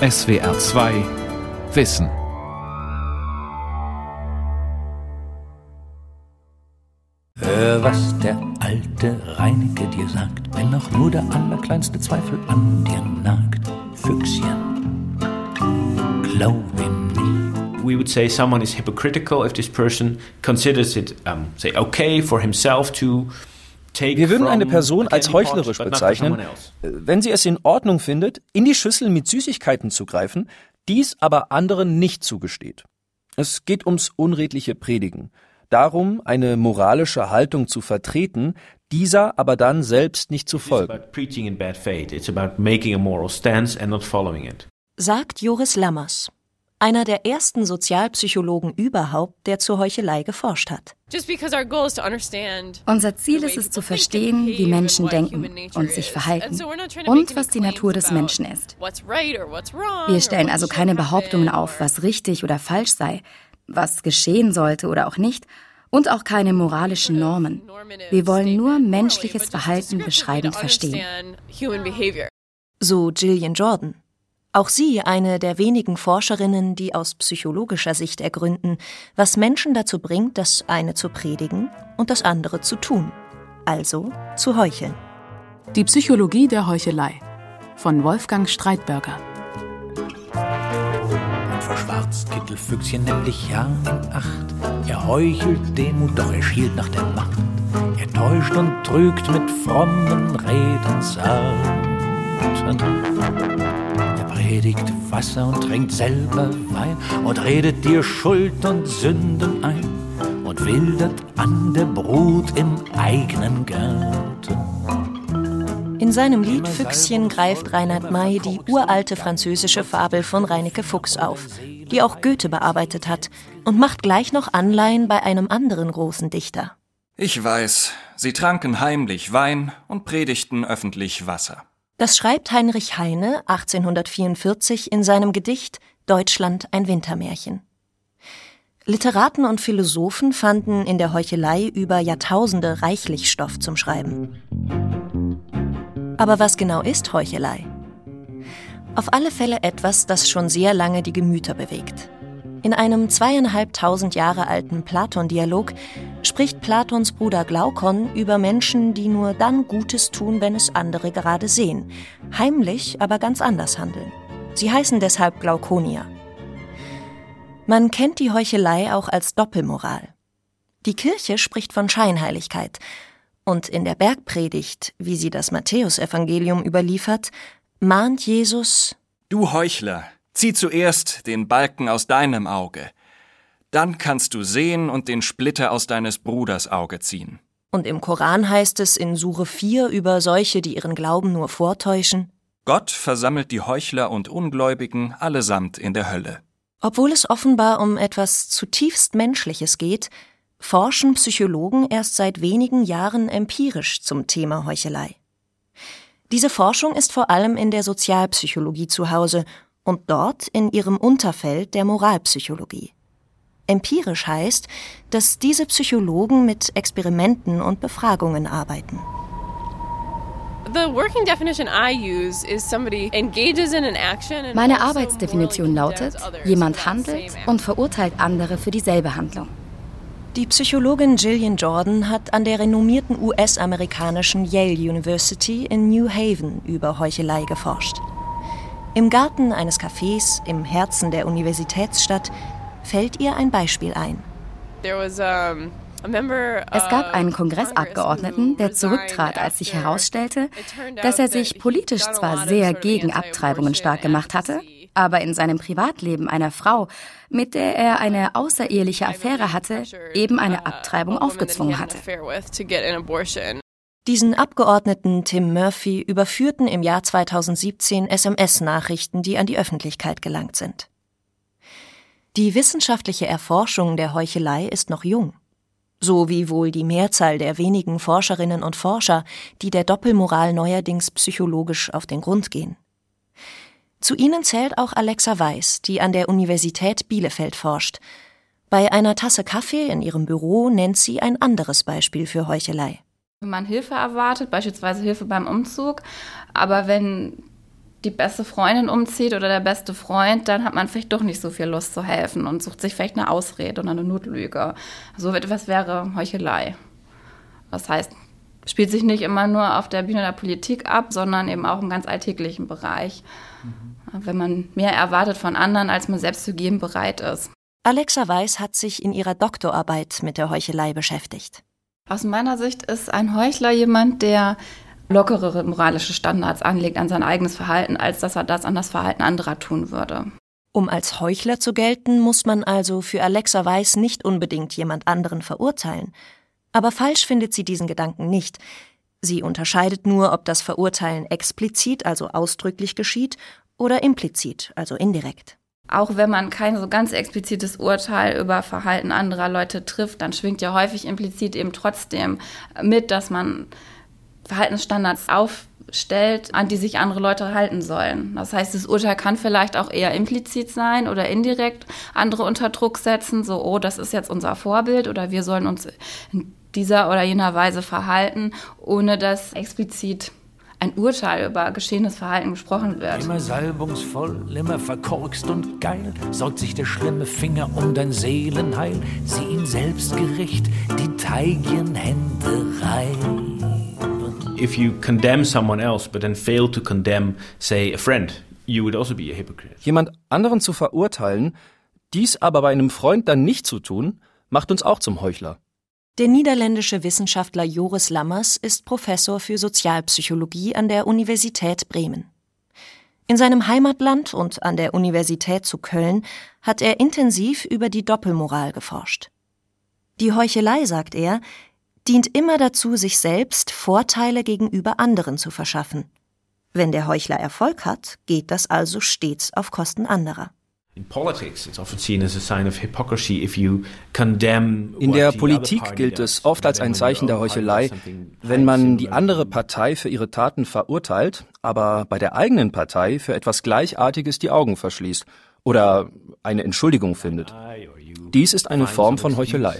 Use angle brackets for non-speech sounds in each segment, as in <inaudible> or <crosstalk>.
SWR 2 Wissen. Hör, was der alte Reineke dir sagt, wenn auch nur der allerkleinste Zweifel an dir nagt. Füchschen, glaub ihm. We would say someone is hypocritical if this person considers it, um, say, okay for himself to wir würden eine Person als heuchlerisch bezeichnen, wenn sie es in Ordnung findet, in die Schüssel mit Süßigkeiten zu greifen, dies aber anderen nicht zugesteht. Es geht ums unredliche Predigen, darum, eine moralische Haltung zu vertreten, dieser aber dann selbst nicht zu folgen. Sagt Joris Lammers, einer der ersten Sozialpsychologen überhaupt, der zur Heuchelei geforscht hat. Unser Ziel ist es zu verstehen, wie Menschen denken und sich verhalten und was die Natur des Menschen ist. Wir stellen also keine Behauptungen auf, was richtig oder falsch sei, was geschehen sollte oder auch nicht, und auch keine moralischen Normen. Wir wollen nur menschliches Verhalten beschreibend verstehen. So Gillian Jordan. Auch sie eine der wenigen Forscherinnen, die aus psychologischer Sicht ergründen, was Menschen dazu bringt, das eine zu predigen und das andere zu tun, also zu heucheln. Die Psychologie der Heuchelei von Wolfgang Streitberger. Ein verschwarzt Kittelfüchschen nämlich ja in Acht. Er heuchelt Demut, doch er schielt nach der Macht. Er täuscht und trügt mit frommen Reden zarten predigt Wasser und trinkt selber Wein und redet dir Schuld und Sünden ein und wildert an der Brut im eigenen Garten. In seinem Lied Füchschen greift Reinhard May die uralte französische Fabel von Reineke Fuchs auf, die auch Goethe bearbeitet hat, und macht gleich noch Anleihen bei einem anderen großen Dichter. Ich weiß, sie tranken heimlich Wein und predigten öffentlich Wasser. Das schreibt Heinrich Heine 1844 in seinem Gedicht Deutschland ein Wintermärchen. Literaten und Philosophen fanden in der Heuchelei über Jahrtausende reichlich Stoff zum Schreiben. Aber was genau ist Heuchelei? Auf alle Fälle etwas, das schon sehr lange die Gemüter bewegt. In einem zweieinhalbtausend Jahre alten Platon-Dialog spricht Platons Bruder Glaukon über Menschen, die nur dann Gutes tun, wenn es andere gerade sehen, heimlich aber ganz anders handeln. Sie heißen deshalb Glaukonier. Man kennt die Heuchelei auch als Doppelmoral. Die Kirche spricht von Scheinheiligkeit, und in der Bergpredigt, wie sie das Matthäusevangelium überliefert, mahnt Jesus Du Heuchler, Zieh zuerst den Balken aus deinem Auge, dann kannst du sehen und den Splitter aus deines Bruders Auge ziehen. Und im Koran heißt es in Sure 4 über solche, die ihren Glauben nur vortäuschen: Gott versammelt die Heuchler und Ungläubigen allesamt in der Hölle. Obwohl es offenbar um etwas zutiefst Menschliches geht, forschen Psychologen erst seit wenigen Jahren empirisch zum Thema Heuchelei. Diese Forschung ist vor allem in der Sozialpsychologie zu Hause und dort in ihrem Unterfeld der Moralpsychologie. Empirisch heißt, dass diese Psychologen mit Experimenten und Befragungen arbeiten. Meine Arbeitsdefinition lautet, jemand handelt und verurteilt andere für dieselbe Handlung. Die Psychologin Gillian Jordan hat an der renommierten US-amerikanischen Yale University in New Haven über Heuchelei geforscht. Im Garten eines Cafés im Herzen der Universitätsstadt fällt ihr ein Beispiel ein. Es gab einen Kongressabgeordneten, der zurücktrat, als sich herausstellte, dass er sich politisch zwar sehr gegen Abtreibungen stark gemacht hatte, aber in seinem Privatleben einer Frau, mit der er eine außereheliche Affäre hatte, eben eine Abtreibung aufgezwungen hatte. Diesen Abgeordneten Tim Murphy überführten im Jahr 2017 SMS-Nachrichten, die an die Öffentlichkeit gelangt sind. Die wissenschaftliche Erforschung der Heuchelei ist noch jung, so wie wohl die Mehrzahl der wenigen Forscherinnen und Forscher, die der Doppelmoral neuerdings psychologisch auf den Grund gehen. Zu ihnen zählt auch Alexa Weiß, die an der Universität Bielefeld forscht. Bei einer Tasse Kaffee in ihrem Büro nennt sie ein anderes Beispiel für Heuchelei. Wenn man Hilfe erwartet, beispielsweise Hilfe beim Umzug, aber wenn die beste Freundin umzieht oder der beste Freund, dann hat man vielleicht doch nicht so viel Lust zu helfen und sucht sich vielleicht eine Ausrede oder eine Notlüge. So etwas wäre Heuchelei. Das heißt, spielt sich nicht immer nur auf der Bühne der Politik ab, sondern eben auch im ganz alltäglichen Bereich. Mhm. Wenn man mehr erwartet von anderen, als man selbst zu geben bereit ist. Alexa Weiß hat sich in ihrer Doktorarbeit mit der Heuchelei beschäftigt. Aus meiner Sicht ist ein Heuchler jemand, der lockerere moralische Standards anlegt an sein eigenes Verhalten, als dass er das an das Verhalten anderer tun würde. Um als Heuchler zu gelten, muss man also für Alexa Weiß nicht unbedingt jemand anderen verurteilen. Aber falsch findet sie diesen Gedanken nicht. Sie unterscheidet nur, ob das Verurteilen explizit, also ausdrücklich geschieht, oder implizit, also indirekt. Auch wenn man kein so ganz explizites Urteil über Verhalten anderer Leute trifft, dann schwingt ja häufig implizit eben trotzdem mit, dass man Verhaltensstandards aufstellt, an die sich andere Leute halten sollen. Das heißt, das Urteil kann vielleicht auch eher implizit sein oder indirekt andere unter Druck setzen, so, oh, das ist jetzt unser Vorbild oder wir sollen uns in dieser oder jener Weise verhalten, ohne dass explizit ein Urteil über geschehenes Verhalten gesprochen wird. Immer salbungsvoll, immer verkorkst und geil, sorgt sich der schlimme Finger um dein Seelenheil, sieh ihn selbstgericht, die Teigenhände rein. If you condemn someone else, but then fail to condemn, say, a friend, you would also be a hypocrite. Jemand anderen zu verurteilen, dies aber bei einem Freund dann nicht zu tun, macht uns auch zum Heuchler. Der niederländische Wissenschaftler Joris Lammers ist Professor für Sozialpsychologie an der Universität Bremen. In seinem Heimatland und an der Universität zu Köln hat er intensiv über die Doppelmoral geforscht. Die Heuchelei, sagt er, dient immer dazu, sich selbst Vorteile gegenüber anderen zu verschaffen. Wenn der Heuchler Erfolg hat, geht das also stets auf Kosten anderer. In der Politik gilt es oft als ein Zeichen der Heuchelei, wenn man die andere Partei für ihre Taten verurteilt, aber bei der eigenen Partei für etwas Gleichartiges die Augen verschließt oder eine Entschuldigung findet. Dies ist eine Form von Heuchelei.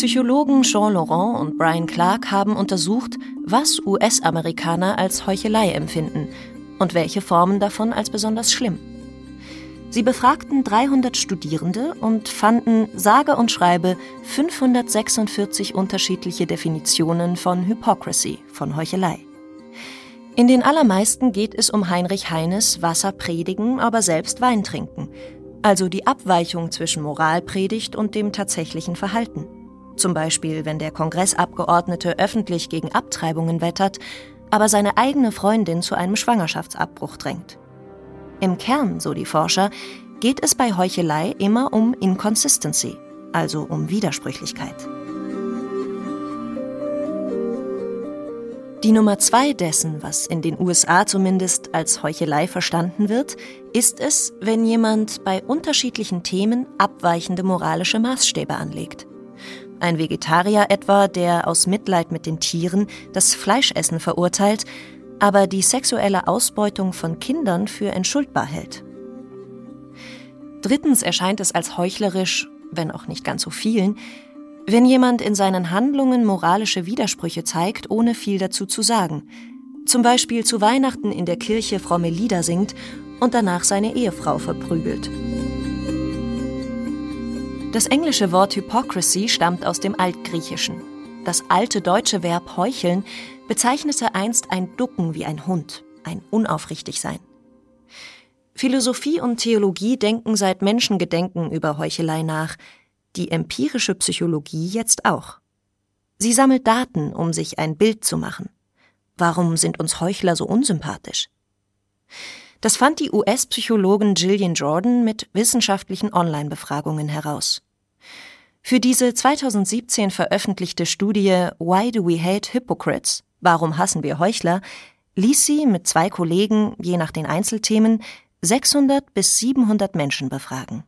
Psychologen Jean Laurent und Brian Clark haben untersucht, was US-Amerikaner als Heuchelei empfinden und welche Formen davon als besonders schlimm. Sie befragten 300 Studierende und fanden sage und schreibe 546 unterschiedliche Definitionen von Hypocrisy, von Heuchelei. In den allermeisten geht es um Heinrich Heines Wasser predigen, aber selbst Wein trinken, also die Abweichung zwischen Moralpredigt und dem tatsächlichen Verhalten. Zum Beispiel, wenn der Kongressabgeordnete öffentlich gegen Abtreibungen wettert, aber seine eigene Freundin zu einem Schwangerschaftsabbruch drängt. Im Kern, so die Forscher, geht es bei Heuchelei immer um Inconsistency, also um Widersprüchlichkeit. Die Nummer zwei dessen, was in den USA zumindest als Heuchelei verstanden wird, ist es, wenn jemand bei unterschiedlichen Themen abweichende moralische Maßstäbe anlegt. Ein Vegetarier etwa, der aus Mitleid mit den Tieren das Fleischessen verurteilt, aber die sexuelle Ausbeutung von Kindern für entschuldbar hält. Drittens erscheint es als heuchlerisch, wenn auch nicht ganz so vielen, wenn jemand in seinen Handlungen moralische Widersprüche zeigt, ohne viel dazu zu sagen. Zum Beispiel zu Weihnachten in der Kirche fromme Lieder singt und danach seine Ehefrau verprügelt. Das englische Wort Hypocrisy stammt aus dem Altgriechischen. Das alte deutsche Verb heucheln bezeichnete einst ein Ducken wie ein Hund, ein Unaufrichtigsein. Philosophie und Theologie denken seit Menschengedenken über Heuchelei nach, die empirische Psychologie jetzt auch. Sie sammelt Daten, um sich ein Bild zu machen. Warum sind uns Heuchler so unsympathisch? Das fand die US-Psychologin Gillian Jordan mit wissenschaftlichen Online-Befragungen heraus. Für diese 2017 veröffentlichte Studie Why Do We Hate Hypocrites? Warum hassen wir Heuchler? ließ sie mit zwei Kollegen, je nach den Einzelthemen, 600 bis 700 Menschen befragen.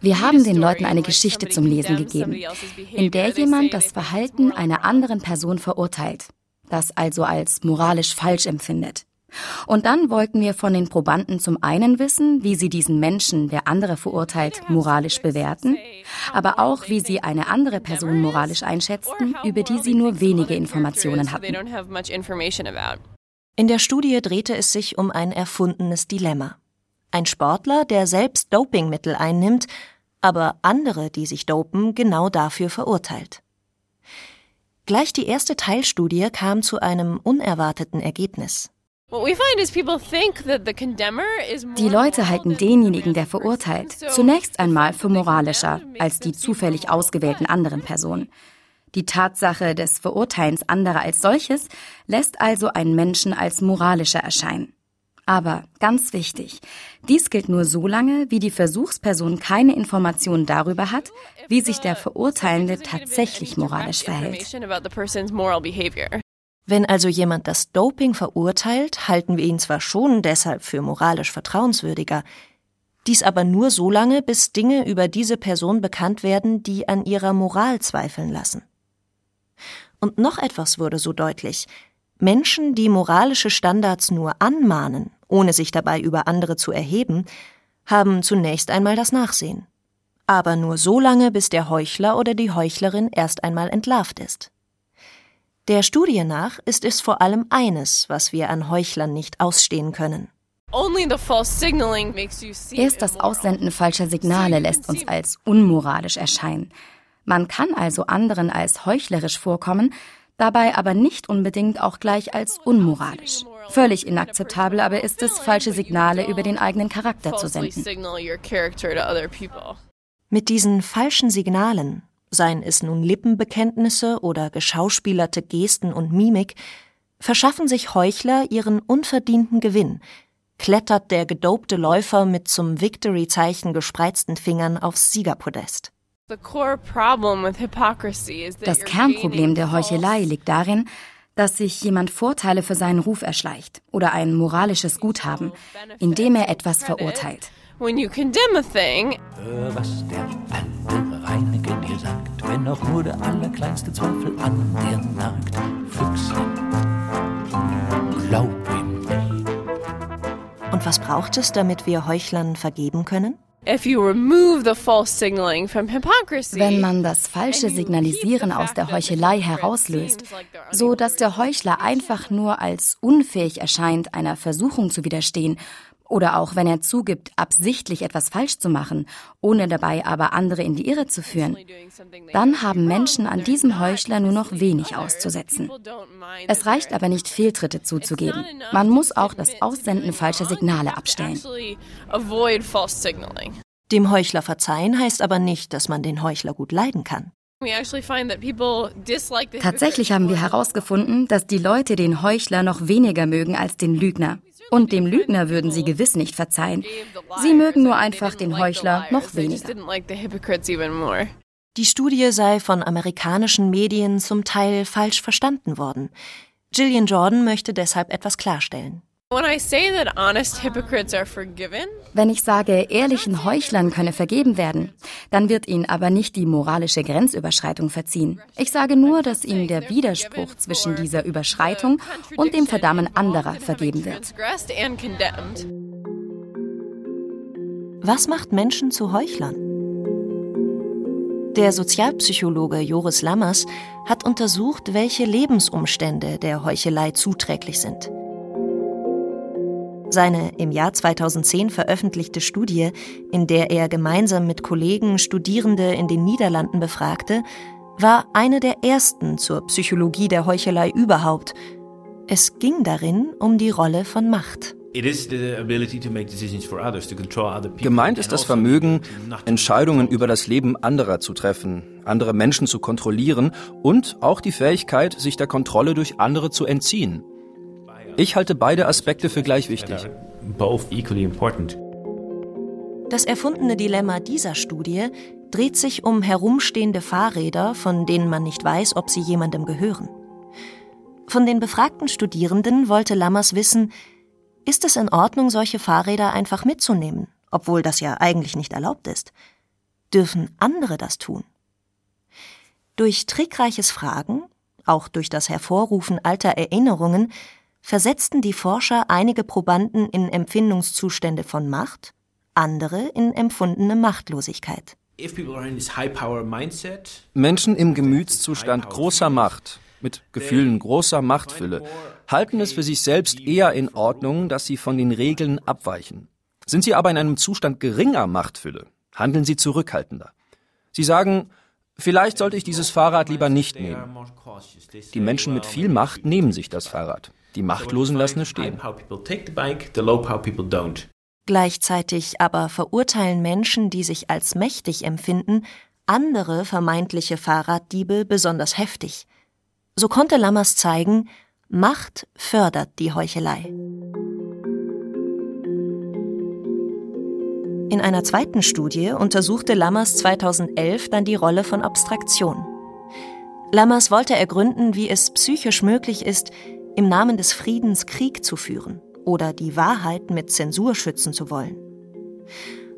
Wir haben den Leuten eine Geschichte zum Lesen gegeben, in der jemand das Verhalten einer anderen Person verurteilt, das also als moralisch falsch empfindet. Und dann wollten wir von den Probanden zum einen wissen, wie sie diesen Menschen, der andere verurteilt, moralisch bewerten, aber auch, wie sie eine andere Person moralisch einschätzten, über die sie nur wenige Informationen hatten. In der Studie drehte es sich um ein erfundenes Dilemma. Ein Sportler, der selbst Dopingmittel einnimmt, aber andere, die sich dopen, genau dafür verurteilt. Gleich die erste Teilstudie kam zu einem unerwarteten Ergebnis. Die Leute halten denjenigen, der verurteilt, zunächst einmal für moralischer als die zufällig ausgewählten anderen Personen. Die Tatsache des Verurteilens anderer als solches lässt also einen Menschen als moralischer erscheinen. Aber ganz wichtig, dies gilt nur so lange, wie die Versuchsperson keine Informationen darüber hat, wie sich der Verurteilende tatsächlich moralisch verhält. Wenn also jemand das Doping verurteilt, halten wir ihn zwar schon deshalb für moralisch vertrauenswürdiger, dies aber nur so lange, bis Dinge über diese Person bekannt werden, die an ihrer Moral zweifeln lassen. Und noch etwas wurde so deutlich. Menschen, die moralische Standards nur anmahnen ohne sich dabei über andere zu erheben, haben zunächst einmal das Nachsehen. Aber nur so lange, bis der Heuchler oder die Heuchlerin erst einmal entlarvt ist. Der Studie nach ist es vor allem eines, was wir an Heuchlern nicht ausstehen können. Erst das Aussenden falscher Signale lässt uns als unmoralisch erscheinen. Man kann also anderen als heuchlerisch vorkommen, dabei aber nicht unbedingt auch gleich als unmoralisch. Völlig inakzeptabel aber ist es, falsche Signale über den eigenen Charakter zu senden. Mit diesen falschen Signalen, seien es nun Lippenbekenntnisse oder geschauspielerte Gesten und Mimik, verschaffen sich Heuchler ihren unverdienten Gewinn, klettert der gedopte Läufer mit zum Victory-Zeichen gespreizten Fingern aufs Siegerpodest. Das Kernproblem der Heuchelei liegt darin, dass sich jemand Vorteile für seinen Ruf erschleicht oder ein moralisches Guthaben, indem er etwas verurteilt. Hör, was der alte Reineke dir sagt, wenn auch nur der allerkleinste Zweifel an dir nagt. Füchschen, glaub ihm nicht. Und was braucht es, damit wir Heuchlern vergeben können? Wenn man das falsche Signalisieren aus der Heuchelei herauslöst, so dass der Heuchler einfach nur als unfähig erscheint, einer Versuchung zu widerstehen, oder auch wenn er zugibt, absichtlich etwas falsch zu machen, ohne dabei aber andere in die Irre zu führen, dann haben Menschen an diesem Heuchler nur noch wenig auszusetzen. Es reicht aber nicht, Fehltritte zuzugeben. Man muss auch das Aussenden falscher Signale abstellen. Dem Heuchler verzeihen heißt aber nicht, dass man den Heuchler gut leiden kann. Tatsächlich haben wir herausgefunden, dass die Leute den Heuchler noch weniger mögen als den Lügner. Und dem Lügner würden sie gewiss nicht verzeihen. Sie mögen nur einfach den Heuchler noch weniger. Die Studie sei von amerikanischen Medien zum Teil falsch verstanden worden. Gillian Jordan möchte deshalb etwas klarstellen. Wenn ich sage, ehrlichen Heuchlern könne vergeben werden, dann wird ihnen aber nicht die moralische Grenzüberschreitung verziehen. Ich sage nur, dass ihnen der Widerspruch zwischen dieser Überschreitung und dem Verdammen anderer vergeben wird. Was macht Menschen zu Heuchlern? Der Sozialpsychologe Joris Lammers hat untersucht, welche Lebensumstände der Heuchelei zuträglich sind. Seine im Jahr 2010 veröffentlichte Studie, in der er gemeinsam mit Kollegen Studierende in den Niederlanden befragte, war eine der ersten zur Psychologie der Heuchelei überhaupt. Es ging darin um die Rolle von Macht. Gemeint ist das Vermögen, Entscheidungen über das Leben anderer zu treffen, andere Menschen zu kontrollieren und auch die Fähigkeit, sich der Kontrolle durch andere zu entziehen. Ich halte beide Aspekte für gleich wichtig. Das erfundene Dilemma dieser Studie dreht sich um herumstehende Fahrräder, von denen man nicht weiß, ob sie jemandem gehören. Von den befragten Studierenden wollte Lammers wissen, ist es in Ordnung, solche Fahrräder einfach mitzunehmen, obwohl das ja eigentlich nicht erlaubt ist? Dürfen andere das tun? Durch trickreiches Fragen, auch durch das Hervorrufen alter Erinnerungen, versetzten die Forscher einige Probanden in Empfindungszustände von Macht, andere in empfundene Machtlosigkeit. Menschen im Gemütszustand großer Macht, mit Gefühlen großer Machtfülle, halten es für sich selbst eher in Ordnung, dass sie von den Regeln abweichen. Sind sie aber in einem Zustand geringer Machtfülle, handeln sie zurückhaltender. Sie sagen, vielleicht sollte ich dieses Fahrrad lieber nicht nehmen. Die Menschen mit viel Macht nehmen sich das Fahrrad. Die Machtlosen lassen es stehen. Gleichzeitig aber verurteilen Menschen, die sich als mächtig empfinden, andere vermeintliche Fahrraddiebe besonders heftig. So konnte Lammers zeigen, Macht fördert die Heuchelei. In einer zweiten Studie untersuchte Lammers 2011 dann die Rolle von Abstraktion. Lammers wollte ergründen, wie es psychisch möglich ist, im Namen des Friedens Krieg zu führen oder die Wahrheit mit Zensur schützen zu wollen.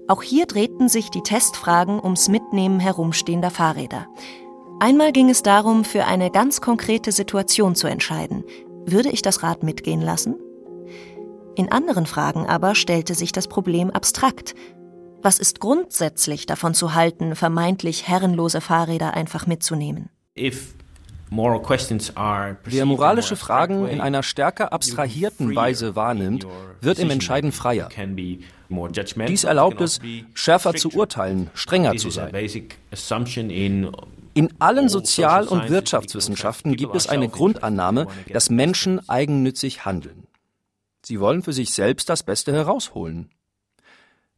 Auch hier drehten sich die Testfragen ums Mitnehmen herumstehender Fahrräder. Einmal ging es darum, für eine ganz konkrete Situation zu entscheiden. Würde ich das Rad mitgehen lassen? In anderen Fragen aber stellte sich das Problem abstrakt. Was ist grundsätzlich davon zu halten, vermeintlich herrenlose Fahrräder einfach mitzunehmen? If Wer moralische Fragen in einer stärker abstrahierten Weise wahrnimmt, wird im Entscheiden freier. Dies erlaubt es, schärfer zu urteilen, strenger zu sein. In allen Sozial- und Wirtschaftswissenschaften gibt es eine Grundannahme, dass Menschen eigennützig handeln. Sie wollen für sich selbst das Beste herausholen.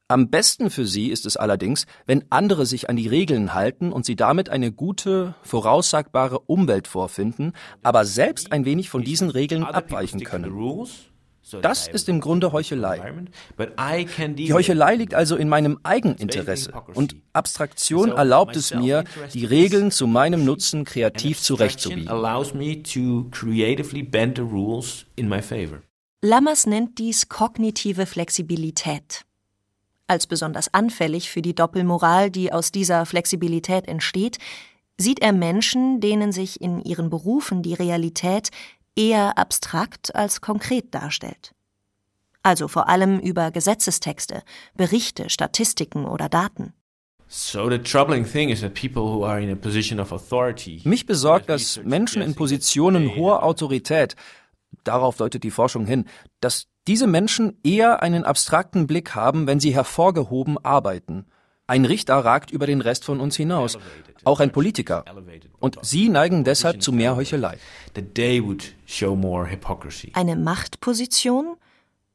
Am besten für sie ist es allerdings, wenn andere sich an die Regeln halten und sie damit eine gute, voraussagbare Umwelt vorfinden, aber selbst ein wenig von diesen Regeln abweichen können. Das ist im Grunde Heuchelei. Die Heuchelei liegt also in meinem Eigeninteresse und Abstraktion erlaubt es mir, die Regeln zu meinem Nutzen kreativ zurechtzubiegen. Lammers nennt dies kognitive Flexibilität. Als besonders anfällig für die Doppelmoral, die aus dieser Flexibilität entsteht, sieht er Menschen, denen sich in ihren Berufen die Realität eher abstrakt als konkret darstellt. Also vor allem über Gesetzestexte, Berichte, Statistiken oder Daten. Mich besorgt, dass Menschen in Positionen hoher Autorität, darauf deutet die Forschung hin, dass diese Menschen eher einen abstrakten Blick haben, wenn sie hervorgehoben arbeiten. Ein Richter ragt über den Rest von uns hinaus, auch ein Politiker. Und sie neigen deshalb zu mehr Heuchelei. Eine Machtposition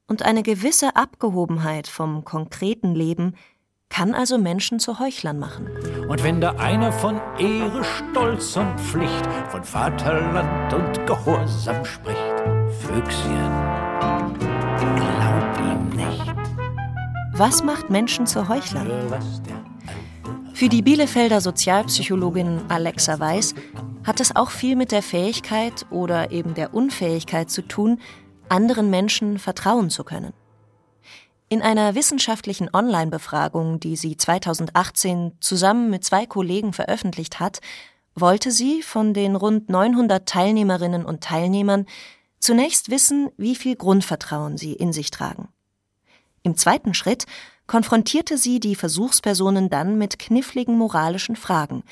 und eine gewisse Abgehobenheit vom konkreten Leben kann also Menschen zu Heuchlern machen. Und wenn da einer von Ehre, Stolz und Pflicht, von Vaterland und Gehorsam spricht, Füchschen. Was macht Menschen zu Heuchlern? Für die Bielefelder Sozialpsychologin Alexa Weiß hat es auch viel mit der Fähigkeit oder eben der Unfähigkeit zu tun, anderen Menschen vertrauen zu können. In einer wissenschaftlichen Online-Befragung, die sie 2018 zusammen mit zwei Kollegen veröffentlicht hat, wollte sie von den rund 900 Teilnehmerinnen und Teilnehmern Zunächst wissen, wie viel Grundvertrauen sie in sich tragen. Im zweiten Schritt konfrontierte sie die Versuchspersonen dann mit kniffligen moralischen Fragen,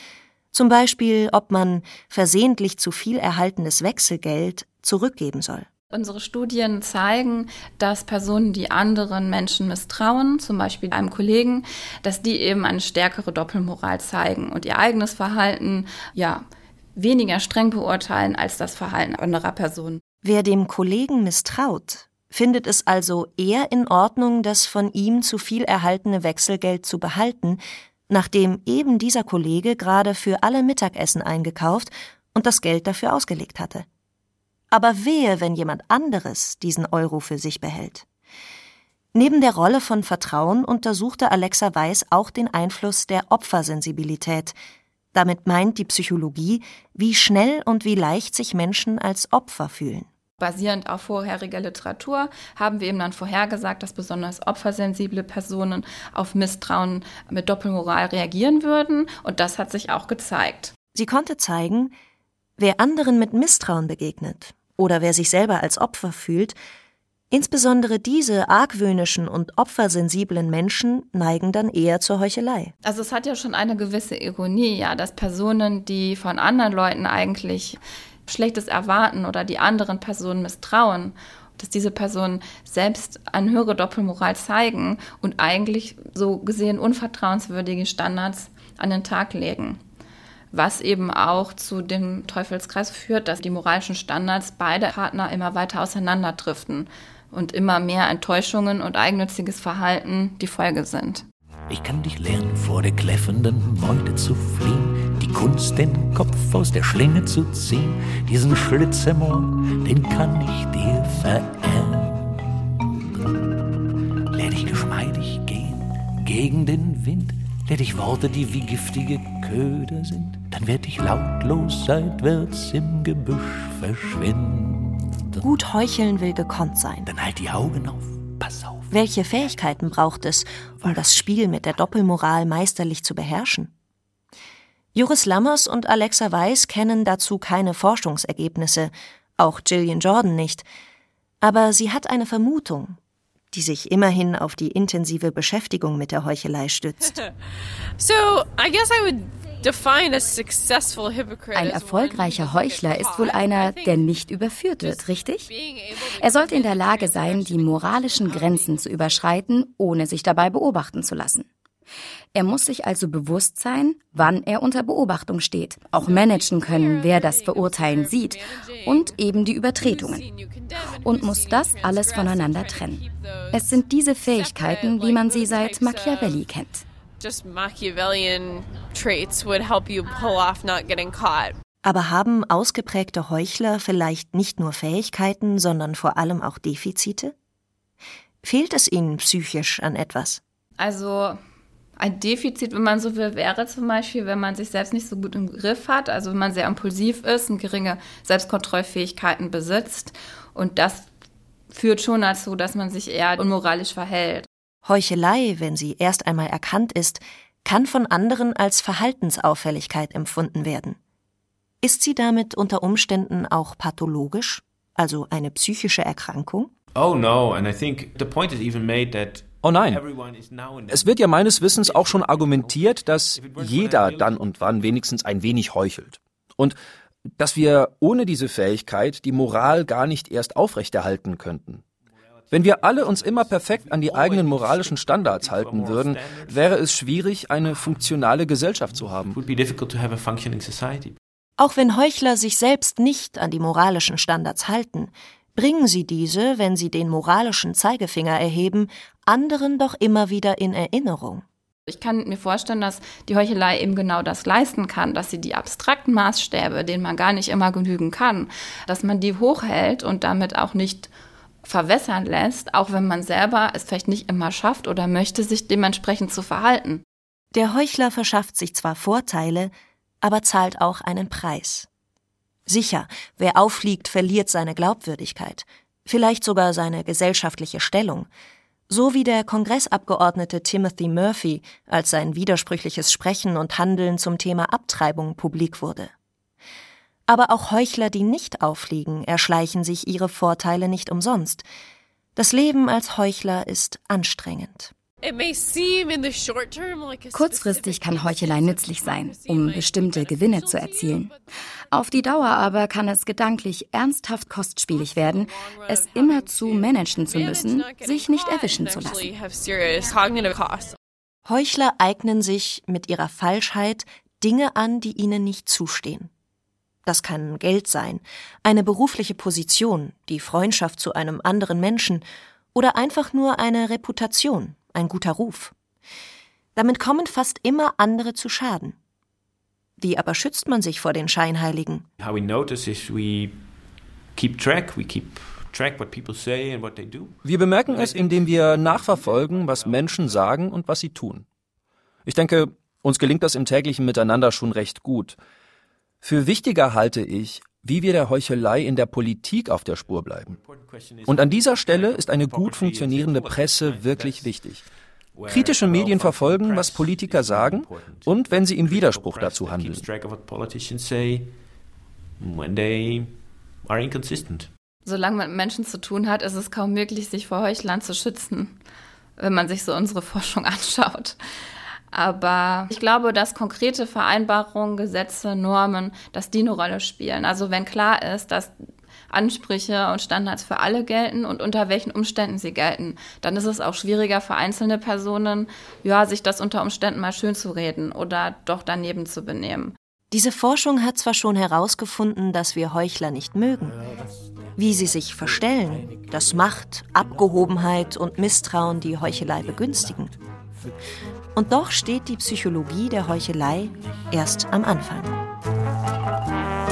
zum Beispiel, ob man versehentlich zu viel erhaltenes Wechselgeld zurückgeben soll. Unsere Studien zeigen, dass Personen, die anderen Menschen misstrauen, zum Beispiel einem Kollegen, dass die eben eine stärkere Doppelmoral zeigen und ihr eigenes Verhalten, ja, weniger streng beurteilen als das Verhalten anderer Personen. Wer dem Kollegen misstraut, findet es also eher in Ordnung, das von ihm zu viel erhaltene Wechselgeld zu behalten, nachdem eben dieser Kollege gerade für alle Mittagessen eingekauft und das Geld dafür ausgelegt hatte. Aber wehe, wenn jemand anderes diesen Euro für sich behält. Neben der Rolle von Vertrauen untersuchte Alexa Weiß auch den Einfluss der Opfersensibilität, damit meint die Psychologie, wie schnell und wie leicht sich Menschen als Opfer fühlen. Basierend auf vorheriger Literatur haben wir eben dann vorhergesagt, dass besonders opfersensible Personen auf Misstrauen mit Doppelmoral reagieren würden. Und das hat sich auch gezeigt. Sie konnte zeigen, wer anderen mit Misstrauen begegnet, oder wer sich selber als Opfer fühlt, Insbesondere diese argwöhnischen und opfersensiblen Menschen neigen dann eher zur Heuchelei. Also es hat ja schon eine gewisse Ironie, ja, dass Personen, die von anderen Leuten eigentlich Schlechtes erwarten oder die anderen Personen misstrauen, dass diese Personen selbst eine höhere Doppelmoral zeigen und eigentlich so gesehen unvertrauenswürdige Standards an den Tag legen. Was eben auch zu dem Teufelskreis führt, dass die moralischen Standards beider Partner immer weiter auseinanderdriften und immer mehr Enttäuschungen und eigennütziges Verhalten die Folge sind. Ich kann dich lernen, vor der kläffenden Beute zu fliehen, die Kunst, den Kopf aus der Schlinge zu ziehen. Diesen Schlitz im Ohr, den kann ich dir verändern. Lehr dich geschmeidig gehen, gegen den Wind, lehr dich Worte, die wie giftige Köder sind. Dann werd ich lautlos seitwärts im Gebüsch verschwinden. Gut heucheln will gekonnt sein. Dann halt die Augen auf. Pass auf. Welche Fähigkeiten braucht es, um das Spiel mit der Doppelmoral meisterlich zu beherrschen? Joris Lammers und Alexa Weiß kennen dazu keine Forschungsergebnisse, auch Gillian Jordan nicht. Aber sie hat eine Vermutung, die sich immerhin auf die intensive Beschäftigung mit der Heuchelei stützt. <laughs> so, I guess I would ein erfolgreicher Heuchler ist wohl einer, der nicht überführt wird, richtig? Er sollte in der Lage sein, die moralischen Grenzen zu überschreiten, ohne sich dabei beobachten zu lassen. Er muss sich also bewusst sein, wann er unter Beobachtung steht, auch managen können, wer das Verurteilen sieht und eben die Übertretungen. Und muss das alles voneinander trennen. Es sind diese Fähigkeiten, wie man sie seit Machiavelli kennt just Machiavellian traits would help you pull off not getting caught. Aber haben ausgeprägte Heuchler vielleicht nicht nur Fähigkeiten, sondern vor allem auch Defizite? Fehlt es ihnen psychisch an etwas? Also ein Defizit, wenn man so will, wäre zum Beispiel, wenn man sich selbst nicht so gut im Griff hat, also wenn man sehr impulsiv ist und geringe Selbstkontrollfähigkeiten besitzt. Und das führt schon dazu, dass man sich eher unmoralisch verhält. Heuchelei, wenn sie erst einmal erkannt ist, kann von anderen als Verhaltensauffälligkeit empfunden werden. Ist sie damit unter Umständen auch pathologisch, also eine psychische Erkrankung? Oh no, and I think the point is even made that Oh nein. Es wird ja meines Wissens auch schon argumentiert, dass jeder dann und wann wenigstens ein wenig heuchelt. Und dass wir ohne diese Fähigkeit die Moral gar nicht erst aufrechterhalten könnten. Wenn wir alle uns immer perfekt an die eigenen moralischen Standards halten würden, wäre es schwierig, eine funktionale Gesellschaft zu haben. Auch wenn Heuchler sich selbst nicht an die moralischen Standards halten, bringen sie diese, wenn sie den moralischen Zeigefinger erheben, anderen doch immer wieder in Erinnerung. Ich kann mir vorstellen, dass die Heuchelei eben genau das leisten kann, dass sie die abstrakten Maßstäbe, denen man gar nicht immer genügen kann, dass man die hochhält und damit auch nicht verwässern lässt, auch wenn man selber es vielleicht nicht immer schafft oder möchte, sich dementsprechend zu verhalten. Der Heuchler verschafft sich zwar Vorteile, aber zahlt auch einen Preis. Sicher, wer auffliegt, verliert seine Glaubwürdigkeit, vielleicht sogar seine gesellschaftliche Stellung, so wie der Kongressabgeordnete Timothy Murphy, als sein widersprüchliches Sprechen und Handeln zum Thema Abtreibung publik wurde. Aber auch Heuchler, die nicht auffliegen, erschleichen sich ihre Vorteile nicht umsonst. Das Leben als Heuchler ist anstrengend. Kurzfristig kann Heuchelei nützlich sein, um bestimmte Gewinne zu erzielen. Auf die Dauer aber kann es gedanklich ernsthaft kostspielig werden, es immer zu managen zu müssen, sich nicht erwischen zu lassen. Heuchler eignen sich mit ihrer Falschheit Dinge an, die ihnen nicht zustehen. Das kann Geld sein, eine berufliche Position, die Freundschaft zu einem anderen Menschen oder einfach nur eine Reputation, ein guter Ruf. Damit kommen fast immer andere zu Schaden. Wie aber schützt man sich vor den Scheinheiligen? How we notice is we keep track, we keep wir bemerken es, indem wir nachverfolgen, was Menschen sagen und was sie tun. Ich denke, uns gelingt das im täglichen Miteinander schon recht gut. Für wichtiger halte ich, wie wir der Heuchelei in der Politik auf der Spur bleiben. Und an dieser Stelle ist eine gut funktionierende Presse wirklich wichtig. Kritische Medien verfolgen, was Politiker sagen und wenn sie im Widerspruch dazu handeln. Solange man mit Menschen zu tun hat, ist es kaum möglich, sich vor Heuchlern zu schützen, wenn man sich so unsere Forschung <laughs> anschaut. Aber ich glaube, dass konkrete Vereinbarungen, Gesetze, Normen, dass die eine Rolle spielen. Also wenn klar ist, dass Ansprüche und Standards für alle gelten und unter welchen Umständen sie gelten, dann ist es auch schwieriger für einzelne Personen, ja, sich das unter Umständen mal schön zu reden oder doch daneben zu benehmen. Diese Forschung hat zwar schon herausgefunden, dass wir Heuchler nicht mögen. Wie sie sich verstellen, dass Macht, Abgehobenheit und Misstrauen die Heuchelei begünstigen. Und doch steht die Psychologie der Heuchelei erst am Anfang.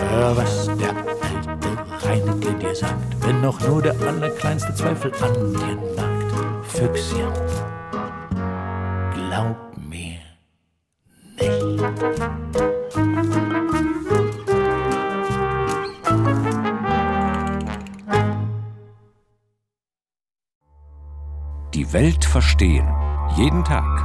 Hör, was der alte Reineke dir sagt, wenn noch nur der allerkleinste Zweifel an dir nagt. Füchschen, glaub mir nicht. Die Welt verstehen. Jeden Tag